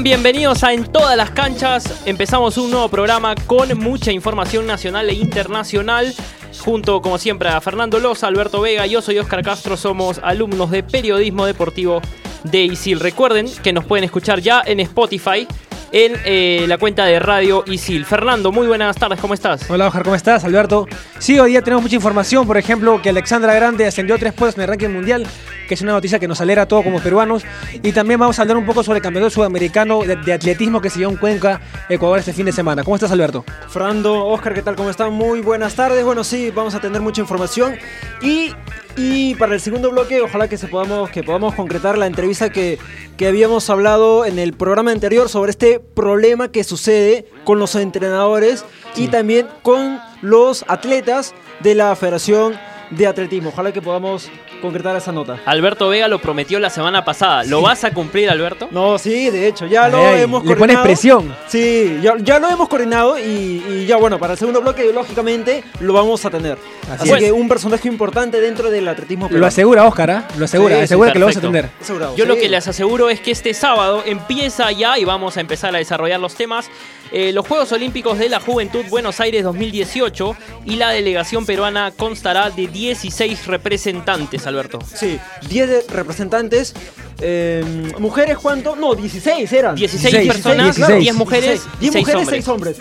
Bienvenidos a En todas las canchas. Empezamos un nuevo programa con mucha información nacional e internacional. Junto, como siempre, a Fernando Loza, Alberto Vega, yo soy Oscar Castro, somos alumnos de periodismo deportivo de ISIL. Recuerden que nos pueden escuchar ya en Spotify en eh, la cuenta de Radio Isil. Fernando, muy buenas tardes, ¿cómo estás? Hola, Oscar, ¿cómo estás? Alberto. Sí, hoy día tenemos mucha información, por ejemplo, que Alexandra Grande ascendió tres puestos en el ranking mundial, que es una noticia que nos alegra a todos como peruanos. Y también vamos a hablar un poco sobre el campeonato sudamericano de, de atletismo que se dio en Cuenca, Ecuador, este fin de semana. ¿Cómo estás, Alberto? Fernando, Oscar, ¿qué tal? ¿Cómo están? Muy buenas tardes. Bueno, sí, vamos a tener mucha información. Y, y para el segundo bloque, ojalá que, se podamos, que podamos concretar la entrevista que, que habíamos hablado en el programa anterior sobre este problema que sucede con los entrenadores y también con los atletas de la Federación de Atletismo. Ojalá que podamos concretar esa nota. Alberto Vega lo prometió la semana pasada. ¿Lo vas a cumplir, Alberto? No, sí, de hecho, ya lo Ay, hemos le coordinado. pones presión. Sí, ya, ya lo hemos coordinado y, y ya bueno, para el segundo bloque, lógicamente, lo vamos a tener. Así, es. que un personaje importante dentro del atletismo Lo peruano. asegura Oscar, ¿ah? Lo asegura, Sí, sí, asegura que lo vas a. Asegurado, Yo lo que les aseguro es que este sábado empieza ya y vamos a empezar a desarrollar los temas. eh, los Juegos Olímpicos de la Juventud Buenos Aires 2018 y la delegación peruana constará de 16 representantes, Alberto. Sí, 10 de- representantes. eh, ¿Mujeres cuánto? No, 16 eran. 16 16, personas, 16. 10 mujeres, 10 6 mujeres, hombres. 6 hombres.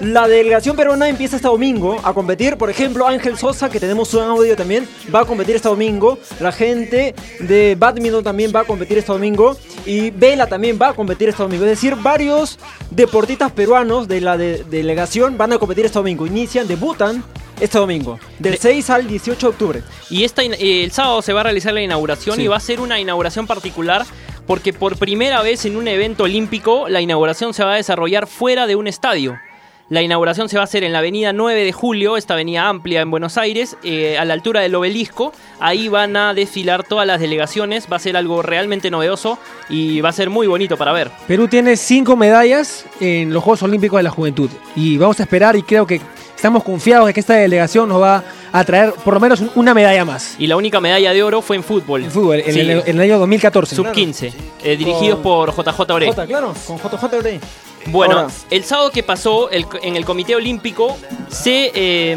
La delegación peruana empieza este domingo a competir. Por ejemplo, Ángel Sosa, que tenemos su audio también, va a competir este domingo. La gente de badminton también va a competir este domingo. Y Vela también va a competir este domingo. Es decir, varios deportistas peruanos de la de- delegación van a competir este domingo. Inician, debutan este domingo, del Le- 6 al 18 de octubre. Y esta, el sábado se va a realizar la inauguración Sí. y va a ser una inauguración particular porque por primera vez en un evento olímpico la inauguración se va a desarrollar fuera de un estadio. La inauguración se va a hacer en la avenida 9 de julio, esta avenida amplia en Buenos Aires, eh, a la altura del obelisco. Ahí van a desfilar todas las delegaciones, va a ser algo realmente novedoso y va a ser muy bonito para ver. Perú tiene cinco medallas en los Juegos Olímpicos de la Juventud. Y vamos a esperar y creo que estamos confiados de que esta delegación nos va a traer por lo menos un- una medalla más. Y la única medalla de oro fue en fútbol. En fútbol, en, Sí, el, en el año 2014. Sub-15, eh, dirigidos por JJ. J, claro, con JJ. Bueno, el sábado que pasó el- en el Comité Olímpico se eh,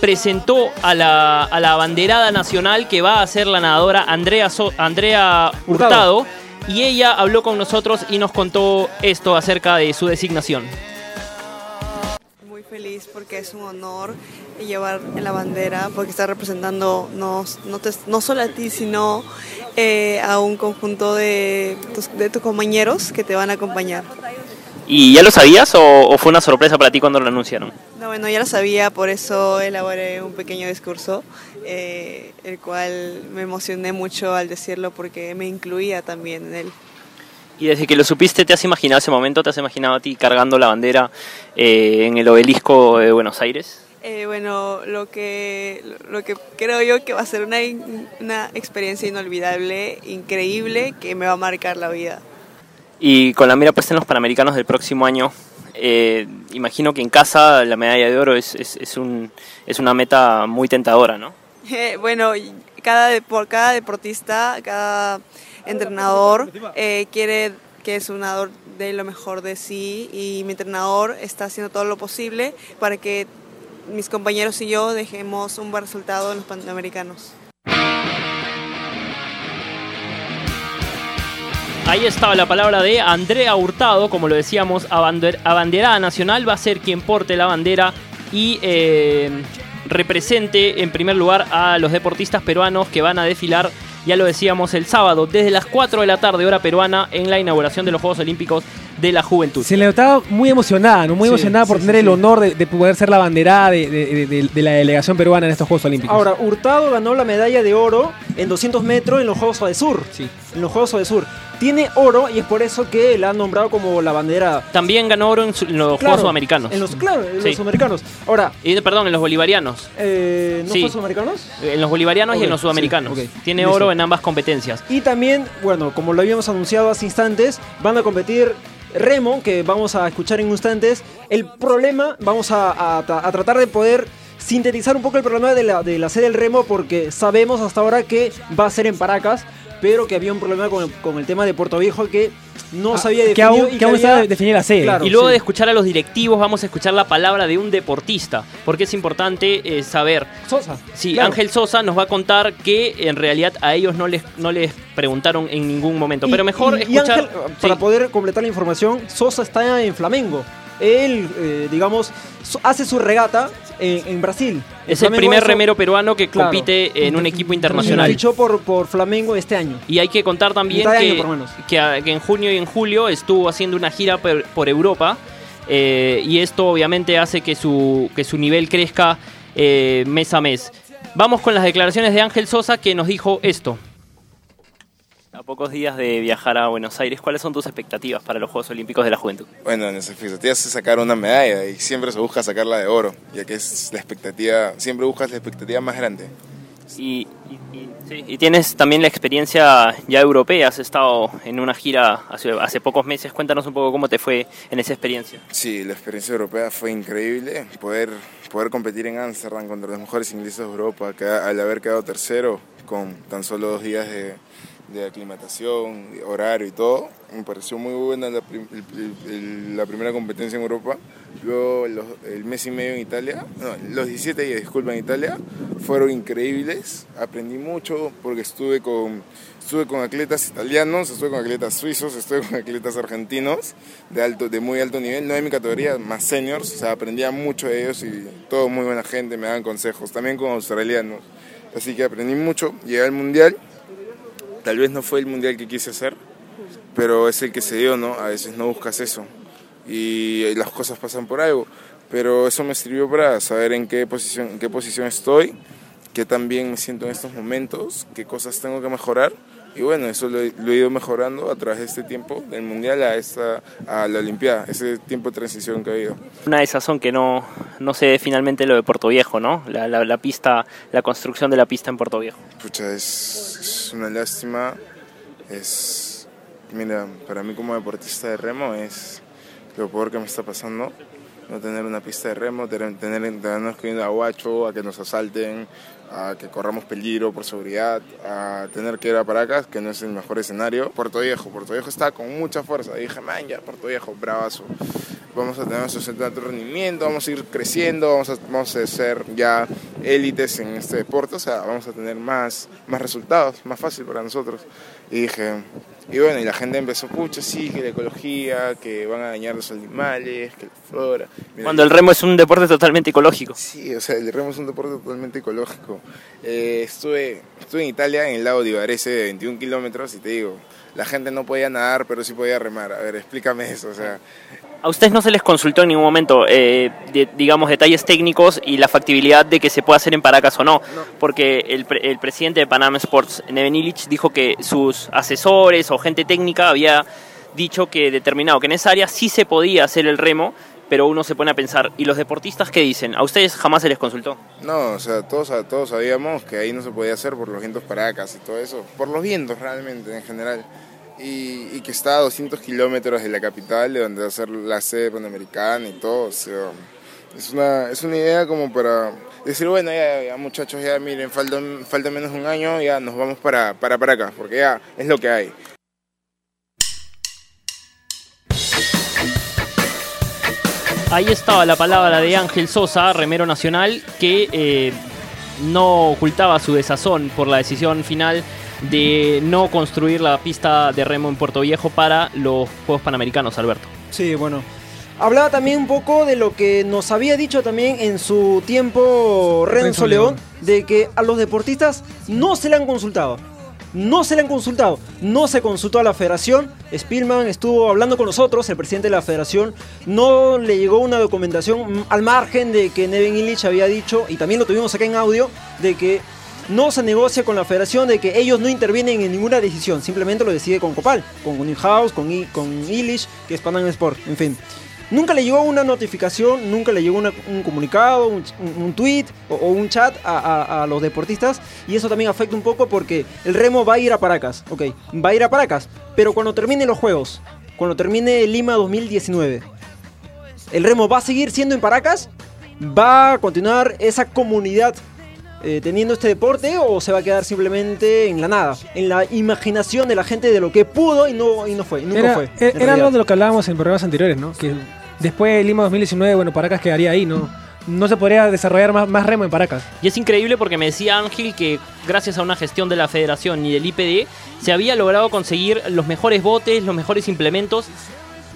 presentó a la, a la abanderada nacional que va a ser la nadadora Andrea, So- Andrea Hurtado. Hurtado. y ella habló con nosotros y nos contó esto acerca de su designación. Muy feliz porque es un honor llevar la bandera, porque está representando no, no, te- no solo a ti, sino eh, a un conjunto de tus, de tus compañeros que te van a acompañar. ¿Y ya lo sabías o, o fue una sorpresa para ti cuando lo anunciaron? No, bueno, ya lo sabía, por eso elaboré un pequeño discurso, eh, el cual me emocioné mucho al decirlo porque me incluía también en él. Y desde que lo supiste, ¿te has imaginado ese momento? ¿Te has imaginado a ti cargando la bandera eh, en el obelisco de Buenos Aires? Eh, bueno, lo que, lo que creo yo que va a ser una, una experiencia inolvidable, increíble, que me va a marcar la vida. Y con la mira puesta en los Panamericanos del próximo año, eh, imagino que en casa la medalla de oro es, es, es un, es una meta muy tentadora, ¿no? Eh, bueno, cada, depor- cada deportista, cada entrenador eh, quiere que su nadador dé lo mejor de sí y mi entrenador está haciendo todo lo posible para que mis compañeros y yo dejemos un buen resultado en los Panamericanos. Ahí estaba la palabra de Andrea Hurtado, como lo decíamos, abander- abanderada nacional, va a ser quien porte la bandera y eh, represente en primer lugar a los deportistas peruanos que van a desfilar, ya lo decíamos, el sábado desde las 4 de la tarde hora peruana en la inauguración de los Juegos Olímpicos de la Juventud. Se le notaba muy emocionada, ¿no? Muy Sí, emocionada por sí, tener sí, el sí. honor de, de poder ser la banderada de, de- de- de- de la delegación peruana en estos Juegos Olímpicos. Ahora, Hurtado ganó la medalla de oro en 200 metros en los Juegos de Sur. Sí. En los Juegos de Sur. Tiene oro y es por eso que la han nombrado como la bandera. También ganó oro en, su- en los Claro, Juegos Sudamericanos. En los, claro, en Sí. los sudamericanos. Ahora, Y, perdón, en los bolivarianos. eh, ¿no Sí. fue sudamericanos? En los bolivarianos y en los sudamericanos. sí. Tiene Listo. oro en ambas competencias. Y también, bueno, como lo habíamos anunciado hace instantes, van a competir Remo, que vamos a escuchar en instantes. El problema, vamos a, a tra- a tratar de poder sintetizar un poco el problema de la, de la sede del remo porque sabemos hasta ahora que va a ser en Paracas, pero que había un problema con el, con el tema de Puerto Viejo que no Ah, sabía que definir aún, y que aún había- está definida la sede. Claro. Y luego sí. de escuchar a los directivos, vamos a escuchar la palabra de un deportista, porque es importante eh, saber. Sosa. Sí, claro. Ángel Sosa nos va a contar que en realidad a ellos no les, no les preguntaron en ningún momento. Pero mejor y- y escuchar. Ángel, Sí. para poder completar la información, Sosa está en Flamengo. Él, eh, digamos, hace su regata en, en Brasil. es el primer eso- remero peruano que Claro. compite en un equipo internacional. Fichó por, por Flamengo este año. Y hay que contar también que, que en junio y en julio estuvo haciendo una gira por, por Europa. eh, y esto obviamente hace que su, que su nivel crezca eh, mes a mes. Vamos con las declaraciones de Ángel Sosa que nos dijo esto. Pocos días de viajar a Buenos Aires, ¿cuáles son tus expectativas para los Juegos Olímpicos de la Juventud? Bueno, nuestra expectativa es sacar una medalla y siempre se busca sacarla de oro, ya que es la expectativa, siempre buscas la expectativa más grande. Y, y- y- sí, y tienes también la experiencia ya europea, has estado en una gira hace, hace pocos meses, cuéntanos un poco cómo te fue en esa experiencia. Sí, la experiencia europea fue increíble, poder, poder competir en Ámsterdam contra los mejores ingleses de Europa, que al haber quedado tercero con tan solo dos días de, de aclimatación, horario y todo, me pareció muy buena la, prim- el- el- la primera competencia en Europa. Luego los- el mes y medio en Italia, no, los 17 días, disculpa, en Italia, fueron increíbles. Aprendí mucho porque estuve con, estuve con atletas italianos, estuve con atletas suizos, estuve con atletas argentinos de, alto, de muy alto nivel, no de mi categoría, más seniors. O sea, aprendía mucho de ellos y todo muy buena gente, me daban consejos. También con australianos. Así que aprendí mucho. Llegué al mundial. Tal vez no fue el mundial que quise hacer, pero es el que se dio, ¿no? A veces no buscas eso y las cosas pasan por algo, pero eso me sirvió para saber en qué posición, en qué posición estoy, qué tan bien me siento en estos momentos, qué cosas tengo que mejorar y bueno, eso lo, he- lo he ido mejorando a través de este tiempo, del mundial a, esta, a la Olimpiada, ese tiempo de transición que ha habido. Una de esas son que no, no se ve finalmente lo de Puerto Viejo, ¿no? La, la- la pista, la construcción de la pista en Puerto Viejo. Pucha, es, es una lástima. Es, mira, para mí como deportista de remo es lo peor que me está pasando. No tener una pista de remo, tener, tener tenernos que ir a Huacho, a que nos asalten, a que corramos peligro por seguridad, a tener que ir a Paracas, que no es el mejor escenario. Puerto Viejo, Puerto Viejo está con mucha fuerza. Dije, man, ya, Puerto Viejo, bravazo. Vamos a tener nuestro centro de alto rendimiento, vamos a ir creciendo, vamos a, vamos a ser ya élites en este deporte, o sea, vamos a tener más, más resultados, más fácil para nosotros. Y dije, y bueno, y la gente empezó, pucha, sí, que la ecología, que van a dañar los animales, que la flora. Mira, Cuando el remo es un deporte totalmente ecológico. Sí, o sea, el remo es un deporte totalmente ecológico. Eh, estuve, estuve en Italia, en el lago de Ibarese, de 21 kilómetros, y te digo, la gente no podía nadar, pero sí podía remar. A ver, explícame eso, o sea, ¿A ustedes no se les consultó en ningún momento, eh, de- digamos, detalles técnicos y la factibilidad de que se pueda hacer en Paracas o no? Porque el, el presidente de Panama Sports, Neven Illich, dijo que sus asesores o gente técnica había dicho que determinado que en esa área sí se podía hacer el remo, pero uno se pone a pensar, ¿y los deportistas qué dicen? ¿A ustedes jamás se les consultó? No, o sea, todos, todos sabíamos que ahí no se podía hacer por los vientos Paracas y todo eso, por los vientos realmente en general. Y, que está a 200 kilómetros de la capital, de donde va a ser la sede panamericana y todo. Es una, es una idea como para decir, bueno, ya, muchachos, ya miren, falta, falta menos de un año, ya nos vamos para, para Paracas, porque ya es lo que hay. Ahí estaba la palabra de Ángel Sosa, remero nacional, que eh, no ocultaba su desazón por la decisión final de no construir la pista de remo en Puerto Viejo para los Juegos Panamericanos, Alberto. Sí, bueno. Hablaba también un poco de lo que nos había dicho también en su tiempo Renzo Renzo León, León. de que a los deportistas no se le han consultado. No se le han consultado. No se consultó a la federación. Spielman estuvo hablando con nosotros, el presidente de la federación. No le llegó una documentación mm, al margen de que Nevin Illich había dicho, y también lo tuvimos acá en audio, de que no se negocia con la federación, de que ellos no intervienen en ninguna decisión. Simplemente lo decide con Copal, con Newhouse, con, I- con Illich, que es Panam Sport, en fin. Nunca le llegó una notificación, nunca le llegó un comunicado, un, tweet o, un chat a, a- los deportistas y eso también afecta un poco porque el remo va a ir a Paracas, ok, va a ir a Paracas, pero cuando termine los juegos, cuando termine Lima 2019, ¿el remo va a seguir siendo en Paracas ¿Va a continuar esa comunidad eh, teniendo este deporte o se va a quedar simplemente en la nada? En la imaginación de la gente de lo que pudo y no, y no fue, y nunca Era, fue. e- era realidad. algo de lo que hablábamos en programas anteriores, ¿no? Que después de Lima 2019, bueno, Paracas quedaría ahí, ¿no? No se podría desarrollar más, más remo en Paracas. Y es increíble porque me decía Ángel que gracias a una gestión de la federación y del IPD se había logrado conseguir los mejores botes, los mejores implementos,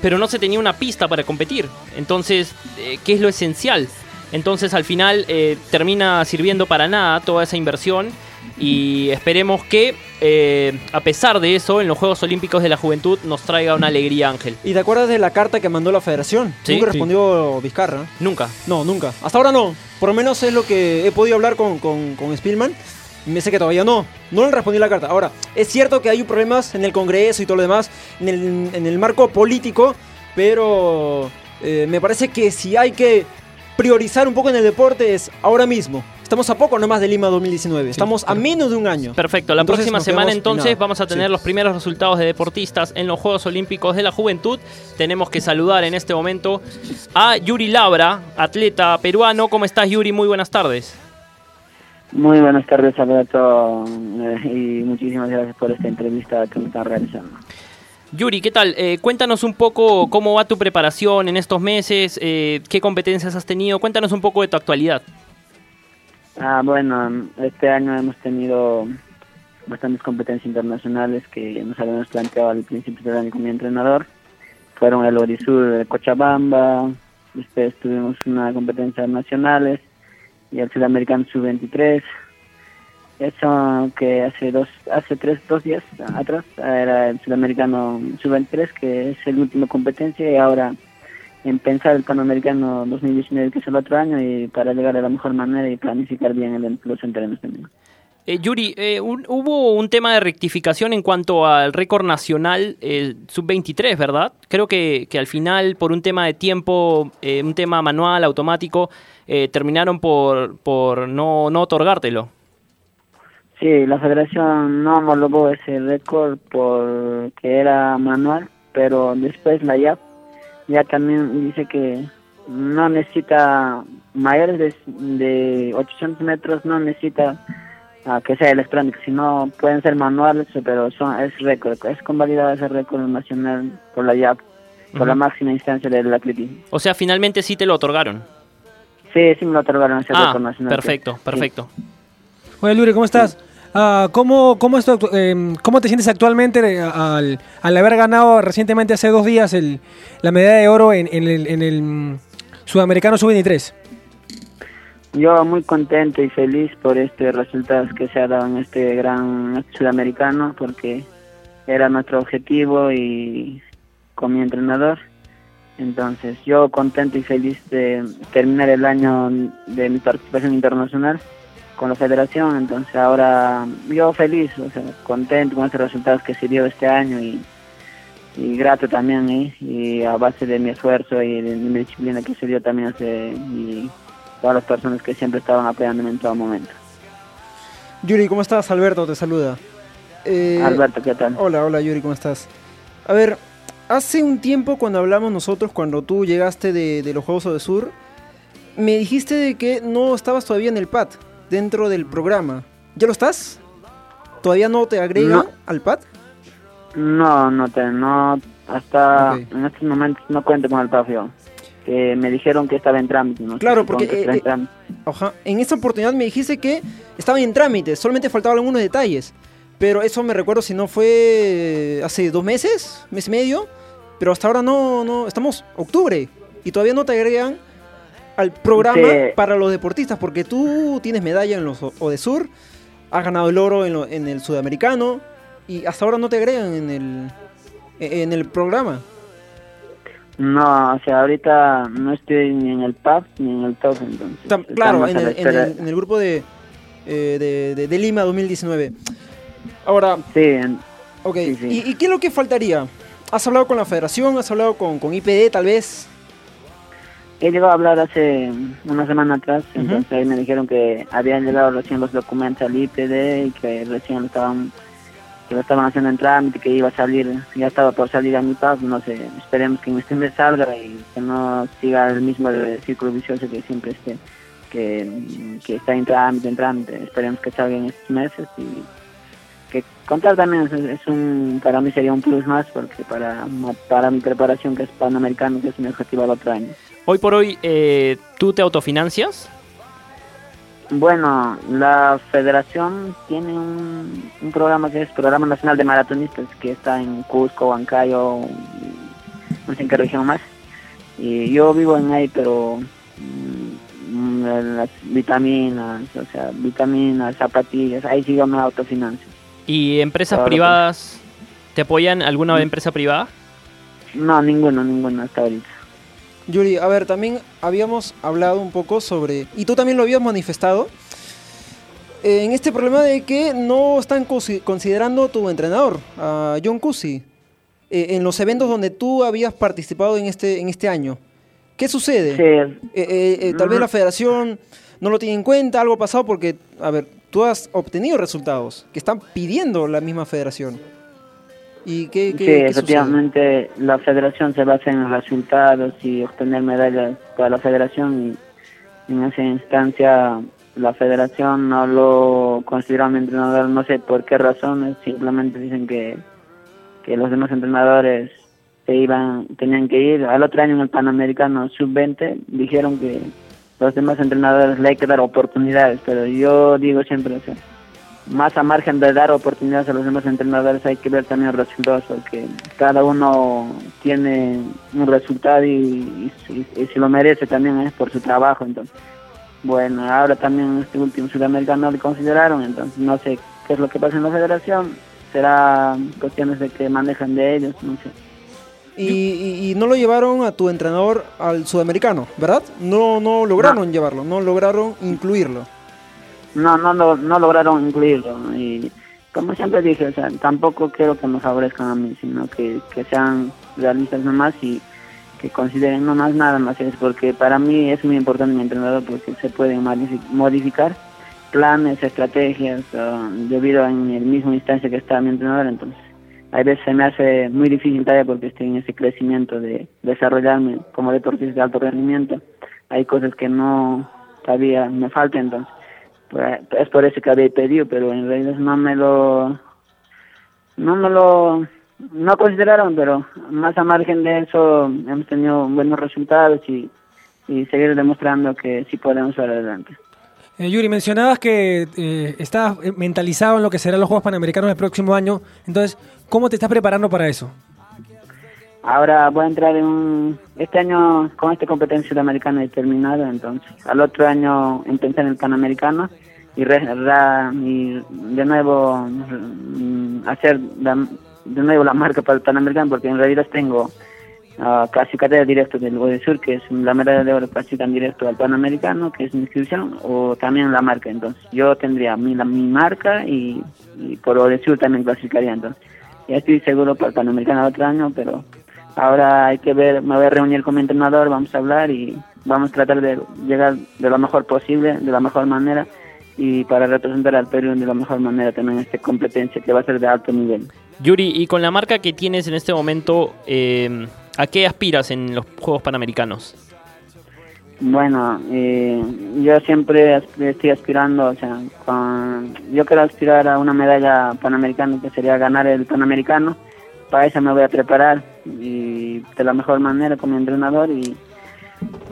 pero no se tenía una pista para competir. Entonces, eh, ¿qué es lo esencial? Entonces al final eh, termina sirviendo para nada toda esa inversión y esperemos que eh, a pesar de eso en los Juegos Olímpicos de la Juventud nos traiga una alegría Ángel. ¿Y te acuerdas de la carta que mandó la federación? Sí. Nunca Sí. respondió Vizcarra. Nunca. No, nunca. Hasta ahora no. Por lo menos es lo que he podido hablar con, con, con Spielman. Y me dice que todavía no. No le respondí la carta. Ahora, es cierto que hay problemas en el Congreso y todo lo demás, en el, en el marco político, pero eh, me parece que si hay que priorizar un poco en el deporte es ahora mismo. Estamos a poco nomás de Lima 2019. Estamos a menos de un año. Perfecto, la Entonces próxima semana entonces vamos a tener Sí. los primeros resultados de deportistas en los Juegos Olímpicos de la Juventud. Tenemos que saludar en este momento a Yuri Labra, atleta peruano. ¿Cómo estás Yuri? Muy buenas tardes. Muy buenas tardes, Alberto, eh, y muchísimas gracias por esta entrevista que me están realizando. Yuri, ¿qué tal? Eh, cuéntanos un poco cómo va tu preparación en estos meses, eh, qué competencias has tenido, cuéntanos un poco de tu actualidad. Ah, bueno, este año hemos tenido bastantes competencias internacionales que nos habíamos planteado al principio del año con mi entrenador. Fueron el Orisur de Cochabamba, después tuvimos una competencia nacionales y el Sudamericano Sub-23. Eso que hace dos, hace tres, dos días atrás era el Sudamericano Sub-23, que es el último competencia y ahora en pensar el Panamericano 2019, que es el otro año, y para llegar de la mejor manera y planificar bien el, los entrenos también. Eh, Yuri, eh, hubo un tema de rectificación en cuanto al récord nacional eh, sub-23, ¿verdad? Creo que, que al final, por un tema de tiempo, eh, un tema manual, automático, eh, terminaron por, por no, no otorgártelo. Sí, la federación no homologó ese récord porque era manual, pero después la IAP ya también dice que no necesita mayores de, de 800 metros, no necesita ah, que sea electrónico, sino pueden ser manuales, pero son es récord, es convalidado ese récord nacional por la IAP, por la máxima instancia del atletismo. O sea, finalmente sí te lo otorgaron. Sí, sí me lo otorgaron ese Ah, récord nacional. perfecto, Sí. perfecto. Oye, Luri, ¿cómo estás? Ah, ¿cómo, cómo, es tu actu- em, ¿Cómo te sientes actualmente eh, al, al haber ganado recientemente, hace dos días, el, la medalla de oro en, el, en el, mm, Sudamericano Sub-23? Yo muy contento y feliz por este resultado que se ha dado en este gran sudamericano porque era nuestro objetivo y con mi entrenador. Entonces yo contento y feliz de terminar el año de mi participación internacional con la federación. Entonces ahora yo feliz, o sea, contento con estos resultados que se dio este año y, y grato también ¿eh? y a base de mi esfuerzo y de mi disciplina que se dio también hace, y todas las personas que siempre estaban apoyándome en todo momento. Yuri, ¿cómo estás? Alberto te saluda. Eh, Alberto, ¿qué tal? Hola, hola Yuri, ¿cómo estás? A ver, hace un tiempo cuando hablamos nosotros, cuando tú llegaste de, de los Juegos de Sur, me dijiste de que no estabas todavía en el PAD, dentro del programa. ¿Ya lo estás? ¿Todavía no te agregan No. al PAD? No, no te, no, hasta en estos momentos no cuento con el pabellón. Que me dijeron que estaba en trámite, ¿no? Claro, porque, que está en eh, eh. En esta oportunidad me dijiste que estaban en trámite, solamente faltaban algunos detalles. Pero eso me recuerdo si no fue hace dos meses, mes y medio. Pero hasta ahora no, no, estamos octubre y todavía no te agregan al programa para los deportistas porque tú tienes medalla en los Odesur, has ganado el oro en, lo- en el sudamericano y hasta ahora no te agregan en el, en el programa. No, o sea, ahorita no estoy ni en el PAP ni en el top, entonces. Tam- claro, en el, en el- en el grupo de, eh, de, de- de Lima 2019. Ahora, Sí, Ok, Sí, sí. ¿Y, y qué es lo que faltaría? ¿Has hablado con la federación? ¿Has hablado con, con IPD tal vez? He llegado a hablar hace una semana atrás, entonces ahí me dijeron que habían llegado recién los documentos al IPD y que recién estaban que lo estaban haciendo en trámite, que iba a salir, ya estaba por salir a mitad, no sé, esperemos que en este mes salga y que no siga el mismo círculo vicioso que siempre esté, que, que está en trámite, en trámite, esperemos que salga en estos meses y que contar también es, es un, para mí sería un plus más porque para, para mi preparación que es panamericano, que es mi objetivo al otro año. Hoy por hoy, eh, ¿tú te autofinancias? Bueno, la federación tiene un, un, programa que es Programa Nacional de Maratonistas, que está en Cusco, Huancayo, no sé en qué región más. Y yo vivo en ahí, pero mmm, las vitaminas, o sea, vitaminas, zapatillas, ahí sí yo me autofinancio. ¿Y empresas privadas te apoyan? ¿Alguna ¿sí? empresa privada? No, ninguno, ninguno hasta ahorita. Yuri, a ver, también habíamos hablado un poco sobre, y tú también lo habías manifestado, eh, en este problema de que no están considerando tu entrenador, a John Cusi, eh, en los eventos donde tú habías participado en este, en este año. ¿Qué sucede? Sí. Eh, tal vez la federación no lo tiene en cuenta, algo ha pasado porque, a ver, tú has obtenido resultados que están pidiendo la misma federación. ¿Y qué, qué, sí, qué efectivamente sucede? la federación se basa en resultados y obtener medallas para la federación y en esa instancia la federación no lo considera mi entrenador, no sé por qué razones, simplemente dicen que, que los demás entrenadores se iban, tenían que ir. Al otro año en el Panamericano Sub-20 dijeron que los demás entrenadores le hay que dar oportunidades, pero yo digo siempre, o sea, más a margen de dar oportunidades a los demás entrenadores hay que ver también los resultados porque cada uno tiene un resultado y, y, y si lo merece también es por su trabajo entonces bueno ahora también este último sudamericano lo consideraron entonces no sé qué es lo que pasa en la federación será cuestiones de que manejan de ellos no sé y, y, y, no lo llevaron a tu entrenador al sudamericano, ¿verdad? No, no lograron no. llevarlo, no lograron incluirlo no, no, no, no lograron incluirlo. Y como siempre dije, o sea, tampoco quiero que me favorezcan a mí, sino que, que sean realistas nomás y que consideren no más nada más es porque para mí es muy importante mi entrenador porque se pueden modificar planes, estrategias uh, debido en el mismo instancia que está mi entrenador entonces a veces se me hace muy difícil todavía porque estoy en ese crecimiento de desarrollarme como deportista de alto rendimiento hay cosas que no todavía me faltan entonces es por eso que había pedido, pero en realidad no me lo, no me lo, no consideraron, pero más a margen de eso hemos tenido buenos resultados y, y seguir demostrando que sí podemos ir adelante. Eh, Yuri, mencionabas que eh, estás mentalizado en lo que serán los Juegos Panamericanos del próximo año, entonces, ¿cómo te estás preparando para eso? Ahora voy a entrar en un, este año con esta competencia sudamericana determinada, entonces al otro año empecé en el Panamericano y, re, y de nuevo mm, hacer la, de nuevo la marca para el Panamericano porque en realidad tengo uh, clasificatoria directo del Sur que es la medalla de oro clasifican directo al Panamericano que es mi inscripción o también la marca. Entonces yo tendría mi, la, mi marca y, por Sur también clasificaría entonces. Ya estoy seguro para el Panamericano otro año pero ahora hay que ver, me voy a reunir con mi entrenador, vamos a hablar y vamos a tratar de llegar de lo mejor posible, de la mejor manera y para representar al Perú de la mejor manera también esta competencia que va a ser de alto nivel. Yuri, y con la marca que tienes en este momento, eh, ¿a qué aspiras en los Juegos Panamericanos? Bueno, eh, yo siempre estoy aspirando, o sea, con, yo quiero aspirar a una medalla panamericana que sería ganar el Panamericano para eso me voy a preparar y de la mejor manera con mi entrenador y,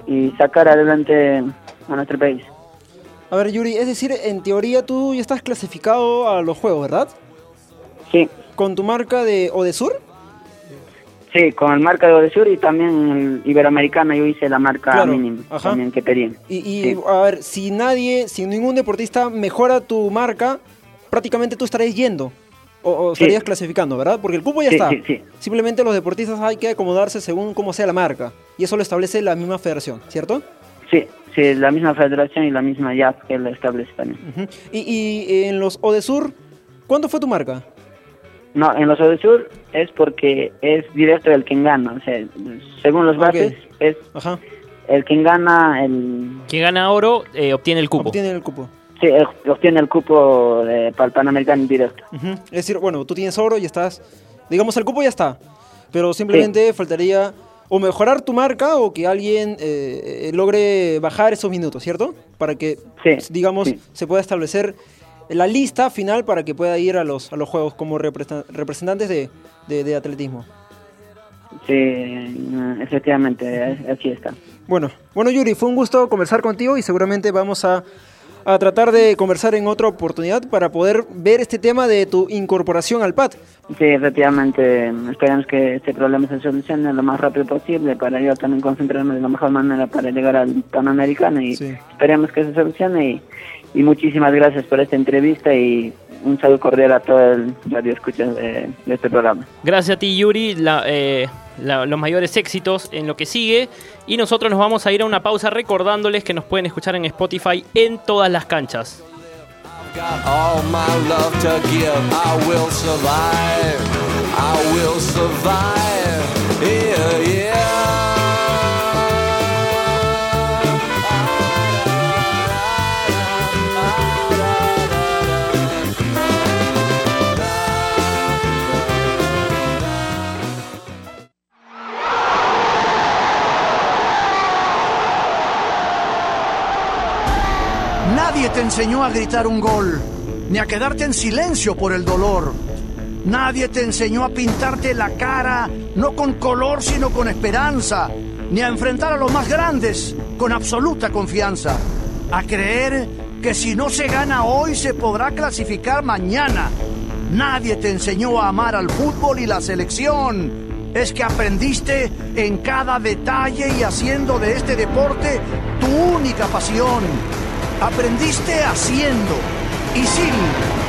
y sacar adelante a nuestro país. A ver, Yuri, es decir, en teoría tú ya estás clasificado a los juegos, ¿verdad? Sí. ¿Con tu marca de Odesur? Sí, con el marca de Odesur y también el Iberoamericana yo hice la marca claro. mínima Ajá. también que pedí. Y, y Sí. a ver, si nadie, si ningún deportista mejora tu marca, prácticamente tú estarías yendo. O, o Sí. estarías clasificando, ¿verdad? Porque el cupo ya Sí, está. sí, sí. Simplemente los deportistas hay que acomodarse según cómo sea la marca. Y eso lo establece la misma federación, ¿cierto? Sí, sí, la misma federación y la misma YAP que la establece también. Y, y en los Odesur, ¿cuánto fue tu marca? No, en los Odesur es porque es directo el quien gana, o sea, según los Ok. bases es Ajá. el quien gana el Quien gana oro eh, obtiene el cupo. Obtiene el cupo. Sí, eh, obtiene el cupo de- para el Panamericano directo. Es decir, bueno, tú tienes oro y estás, digamos, el cupo ya está, pero simplemente faltaría o mejorar tu marca o que alguien eh, eh, logre bajar esos minutos, ¿cierto? Para que, Sí, digamos, sí. se pueda establecer la lista final para que pueda ir a los, a los juegos como represen- representantes de, de- de atletismo. Sí, mm, efectivamente, así está. Bueno, bueno Yuri, fue un gusto conversar contigo y seguramente vamos a, a tratar de conversar en otra oportunidad para poder ver este tema de tu incorporación al PAD. Sí, efectivamente, esperamos que este problema se solucione lo más rápido posible para yo también concentrarme de la mejor manera para llegar al Panamericano y Sí. esperemos que se solucione y, y muchísimas gracias por esta entrevista y un saludo cordial a todo el radio escucha de, de este programa. Gracias a ti, Yuri. la- eh, la- los mayores éxitos en lo que sigue. Y nosotros nos vamos a ir a una pausa recordándoles que nos pueden escuchar en Spotify en todas las canchas. Nadie te enseñó a gritar un gol, ni a quedarte en silencio por el dolor. Nadie te enseñó a pintarte la cara, no con color, sino con esperanza, ni a enfrentar a los más grandes con absoluta confianza. A creer que si no se gana hoy se podrá clasificar mañana. Nadie te enseñó a amar al fútbol y la selección. Es que aprendiste en cada detalle y haciendo de este deporte tu única pasión. Aprendiste haciendo. Y Sil,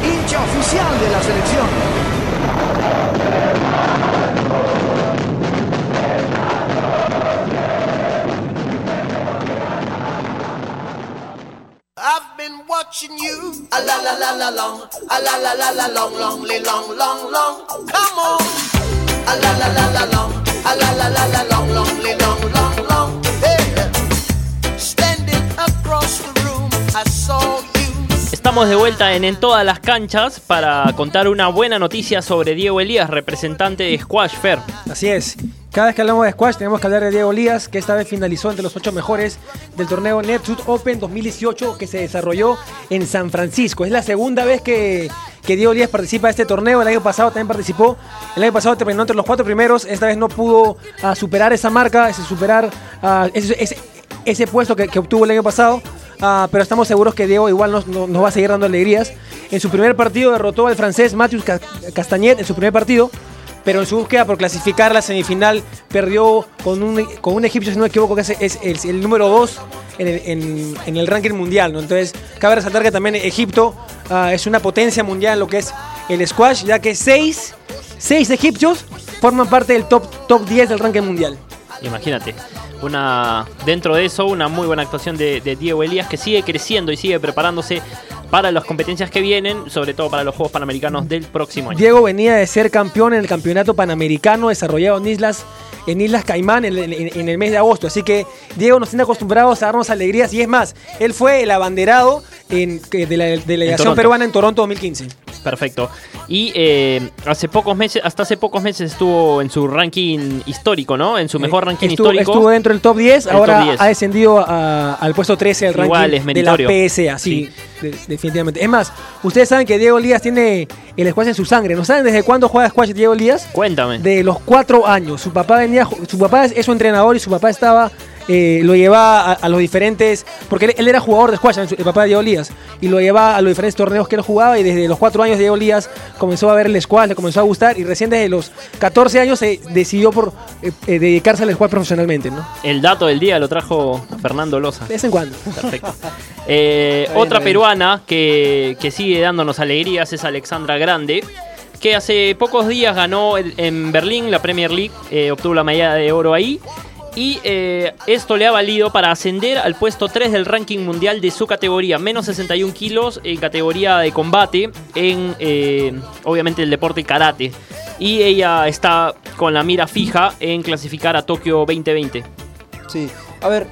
hincha oficial de la selección. Watching you. A la la la la long. A la la la la long, long, long, long, long. Come on. A la la la la long. A la la la la long, long, long, long, Estamos de vuelta en En todas las canchas para contar una buena noticia sobre Diego Elías, representante de Squash Fair. Así es. Cada vez que hablamos de squash tenemos que hablar de Diego Lías, que esta vez finalizó entre los ocho mejores del torneo NetSuit Open 2018 que se desarrolló en San Francisco. Es la segunda vez que, que Diego Lías participa de este torneo. El año pasado también participó. El año pasado terminó entre los cuatro primeros. Esta vez no pudo ah, superar esa marca, ese superar ah, ese, puesto que obtuvo el año pasado. Ah, pero estamos seguros que Diego igual nos, nos- va a seguir dando alegrías. En su primer partido derrotó al francés Matthews Ca- Castagnet en su primer partido pero en su búsqueda por clasificar la semifinal perdió con un, con un egipcio, si no me equivoco, que es, el, número 2 en el, ranking mundial. Entonces, cabe resaltar que también Egipto ah, es una potencia mundial en lo que es el squash, ya que seis, seis egipcios forman parte del top, top 10 del ranking mundial. Imagínate. Una, dentro de eso, una muy buena actuación de, de Diego Elías que sigue creciendo y sigue preparándose para las competencias que vienen, sobre todo para los Juegos Panamericanos del próximo año. Diego venía de ser campeón en el campeonato panamericano desarrollado en Islas, en Islas Caimán en, el- en- en el mes de agosto. Así que Diego nos tiene acostumbrados a darnos alegrías y es más, él fue el abanderado en, de la delegación peruana en Toronto 2015. Perfecto. Y eh, hace pocos meses, hasta hace pocos meses estuvo en su ranking histórico, ¿no? En su mejor Eh, ranking estuvo, histórico. estuvo dentro del top 10, El ahora top 10. ha descendido a- al puesto 13 del Igual, ranking de la. PSA, sí, de- definitivamente. Es más, ustedes saben que Diego Elías tiene el squash en su sangre. ¿No saben desde cuándo juega squash Diego Elías? Cuéntame. De los cuatro años. Su papá venía, su papá es, es su entrenador y su papá estaba, eh, lo llevaba a, a los diferentes, porque él, él era jugador de squash, el papá de Diego Elías, y lo llevaba a los diferentes torneos que él jugaba y desde los cuatro años Diego Elías comenzó a ver el squash, le comenzó a gustar y recién desde los 14 años se decidió por eh, eh, dedicarse al squash profesionalmente, ¿no? El dato del día lo trajo Fernando Loza. De vez en cuando. Perfecto. Eh, otra peruana que, que sigue dándonos alegrías es Alexandra Grande, que hace pocos días ganó el- en Berlín la Premier League, eh, obtuvo la medalla de oro ahí. Y eh, esto le ha valido para ascender al puesto 3 del ranking mundial de su categoría, menos 61 kilos en categoría de combate, en eh, obviamente el deporte karate. Y ella está con la mira fija en clasificar a Tokio 2020. Sí, a ver,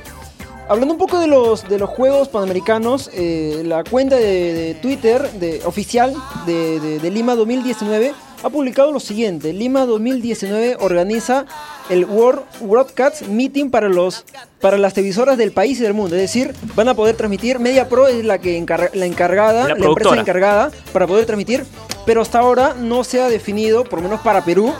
hablando un poco de los, de los Juegos Panamericanos, eh, la cuenta de, de Twitter de, oficial de, de- de Lima 2019 ha publicado lo siguiente. Lima 2019 organiza el World Broadcast Meeting para, los, para las televisoras del país y del mundo. Es decir, van a poder transmitir. Media Pro es la, que encar- la encargada, La la, empresa encargada para poder transmitir. Pero hasta ahora no se ha definido, por lo menos para Perú,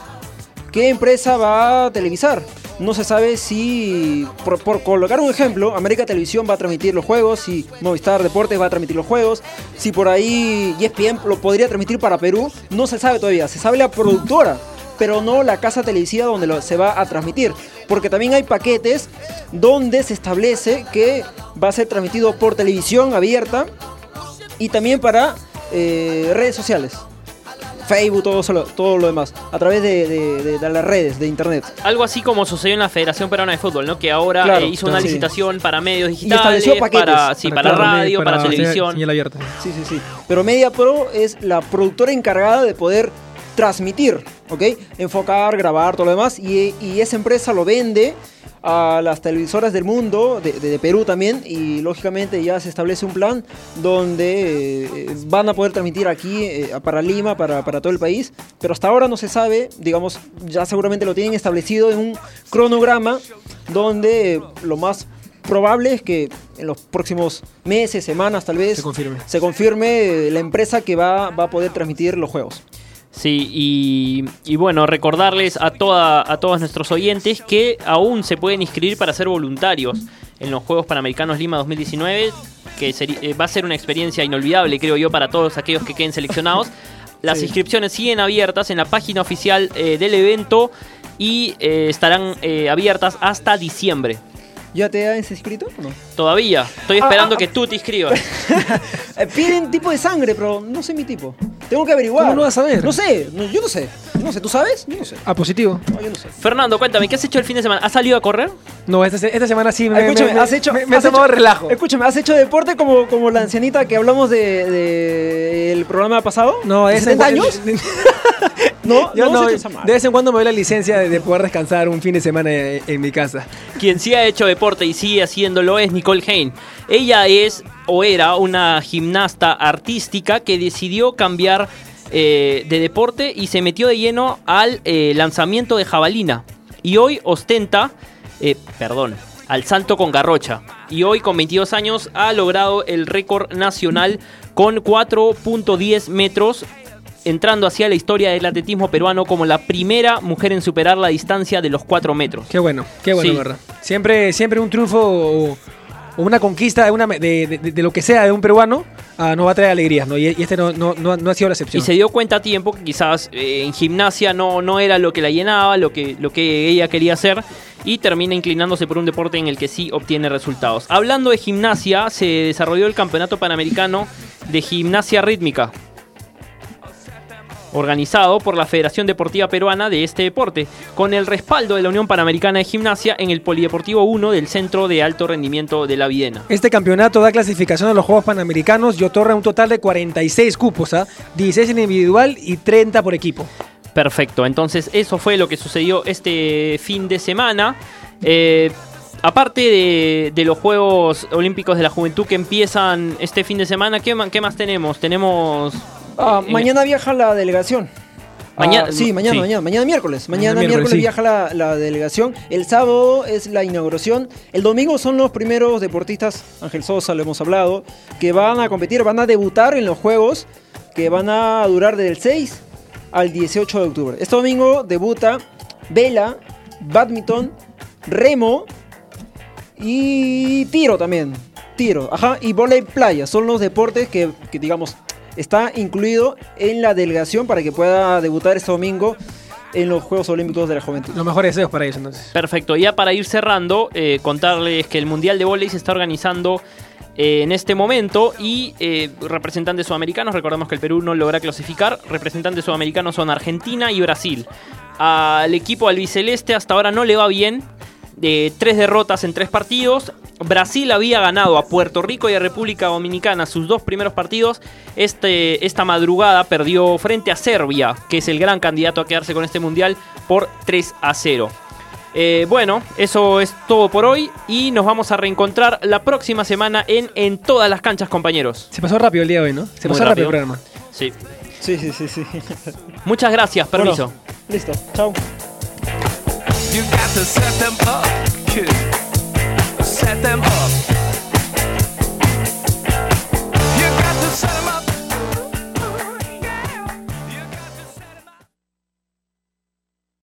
qué empresa va a televisar. No se sabe si, por, por colocar un ejemplo, América Televisión va a transmitir los juegos, si Movistar Deportes va a transmitir los juegos, si por ahí ESPN lo podría transmitir para Perú, no se sabe todavía. Se sabe la productora, pero no la casa televisiva donde lo- se va a transmitir. Porque también hay paquetes donde se establece que va a ser transmitido por televisión abierta y también para eh, redes sociales. Facebook, todo, solo- todo lo demás, a través de, de- de- de las redes, de internet. Algo así como sucedió en la Federación Peruana de Fútbol, ¿no? Que ahora Claro, eh, hizo una sí. licitación para medios Y estableció digitales, paquetes. para, sí, para, claro, radio, para, señal- televisión. Señal abierta. Sí, sí, sí. Pero Media Pro es la productora encargada de poder transmitir, ¿ok? Enfocar, grabar, todo lo demás. Y, y esa empresa lo vende a las televisoras del mundo, de, Perú también. Y lógicamente ya se establece un plan donde eh, van a poder transmitir aquí eh, para Lima, para, para todo el país. Pero hasta ahora no se sabe, digamos, ya seguramente lo tienen establecido en un cronograma donde eh, lo más probable es que en los próximos meses, semanas tal vez, Se confirme. se confirme la empresa que va, va a poder transmitir los juegos. Sí, y, y bueno, recordarles a, toda, a todos nuestros oyentes que aún se pueden inscribir para ser voluntarios en los Juegos Panamericanos Lima 2019, que eh, va a ser una experiencia inolvidable, creo yo, para todos aquellos que queden seleccionados. Las Sí. inscripciones siguen abiertas en la página oficial eh, del evento y eh, estarán eh, abiertas hasta diciembre. ¿Ya te has inscrito o no? Todavía, estoy Ah, esperando ah, que tú te inscribas. Eh, piden tipo de sangre, pero no sé mi tipo. Tengo que averiguar. ¿Cómo no vas a saber? No sé, no, yo no sé. No sé, ¿tú sabes? Yo no sé. Ah, positivo. No, yo no sé. Fernando, cuéntame, ¿qué has hecho el fin de semana? ¿Has salido a correr? No, esta, se- esta semana sí me, Ah, escúchame, me- has hecho. me, me he has tomado hecho- relajo. Escúchame, ¿has hecho deporte como, como la ancianita que hablamos de, de el programa pasado? No, ¿De es 70 años? No, Yo no, de vez en cuando me doy la licencia de, de poder descansar un fin de semana en, en mi casa. Quien sí ha hecho deporte y sigue haciéndolo es Nicole Hain. Ella es o era una gimnasta artística que decidió cambiar eh, de deporte y se metió de lleno al eh, lanzamiento de jabalina. Y hoy ostenta, eh, perdón, al salto con garrocha. Y hoy con 22 años ha logrado el récord nacional con 4.10 metros entrando hacia la historia del atletismo peruano como la primera mujer en superar la distancia de los 4 metros. Qué bueno, qué bueno, Sí. verdad. Siempre, siempre un triunfo o, una conquista de, una, me- de, de- de lo que sea de un peruano ah, nos va a traer alegrías, ¿no? Y, y este no, no, no, no ha sido la Y excepción. se dio cuenta a tiempo que quizás eh, en gimnasia no, no era lo que la llenaba, lo que, lo que ella quería hacer, y termina inclinándose por un deporte en el que sí obtiene resultados. Hablando de gimnasia, se desarrolló el Campeonato Panamericano de Gimnasia Rítmica, organizado por la Federación Deportiva Peruana de este deporte, con el respaldo de la Unión Panamericana de Gimnasia en el Polideportivo 1 del Centro de Alto Rendimiento de la Videna. Este campeonato da clasificación a los Juegos Panamericanos y otorga un total de 46 cupos, ¿ah? 16 en individual y 30 por equipo. Perfecto, entonces eso fue lo que sucedió este fin de semana. Eh, aparte de, de los Juegos Olímpicos de la Juventud que empiezan este fin de semana, ¿qué, qué más tenemos? Tenemos... Ah, en- mañana viaja la delegación. Mañana- Ah, sí, mañana, sí. mañana, mañana miércoles. Mañana, Mañana miércoles, miércoles, sí. viaja la, la delegación. El sábado es la inauguración. El domingo son los primeros deportistas, Ángel Sosa, lo hemos hablado, que van a competir, van a debutar en los Juegos que van a durar del 6 al 18 de octubre. Este domingo debuta vela, badminton, remo y tiro también. Tiro, ajá, y volei playa. Son los deportes que, que, digamos, está incluido en la delegación para que pueda debutar este domingo en los Juegos Olímpicos de la Juventud. Los mejores deseos para ellos entonces. Perfecto, ya para ir cerrando, eh, contarles que el Mundial de Voley se está organizando eh, en este momento y eh, representantes sudamericanos, recordemos que el Perú no logra clasificar, representantes sudamericanos son Argentina y Brasil. Al equipo albiceleste hasta ahora no le va bien, de tres derrotas en tres partidos. Brasil había ganado a Puerto Rico y a República Dominicana sus dos primeros partidos. Este, esta madrugada perdió frente a Serbia, que es el gran candidato a quedarse con este mundial, por 3 a 0. Eh, bueno, eso es todo por hoy y nos vamos a reencontrar la próxima semana en En todas las canchas, compañeros. Se pasó rápido el día de hoy, ¿no? Se pasó rápido. el programa. Sí. Sí, sí, sí, sí. Muchas gracias, permiso. Listo, chao. You got to set them up, kid. Set them up.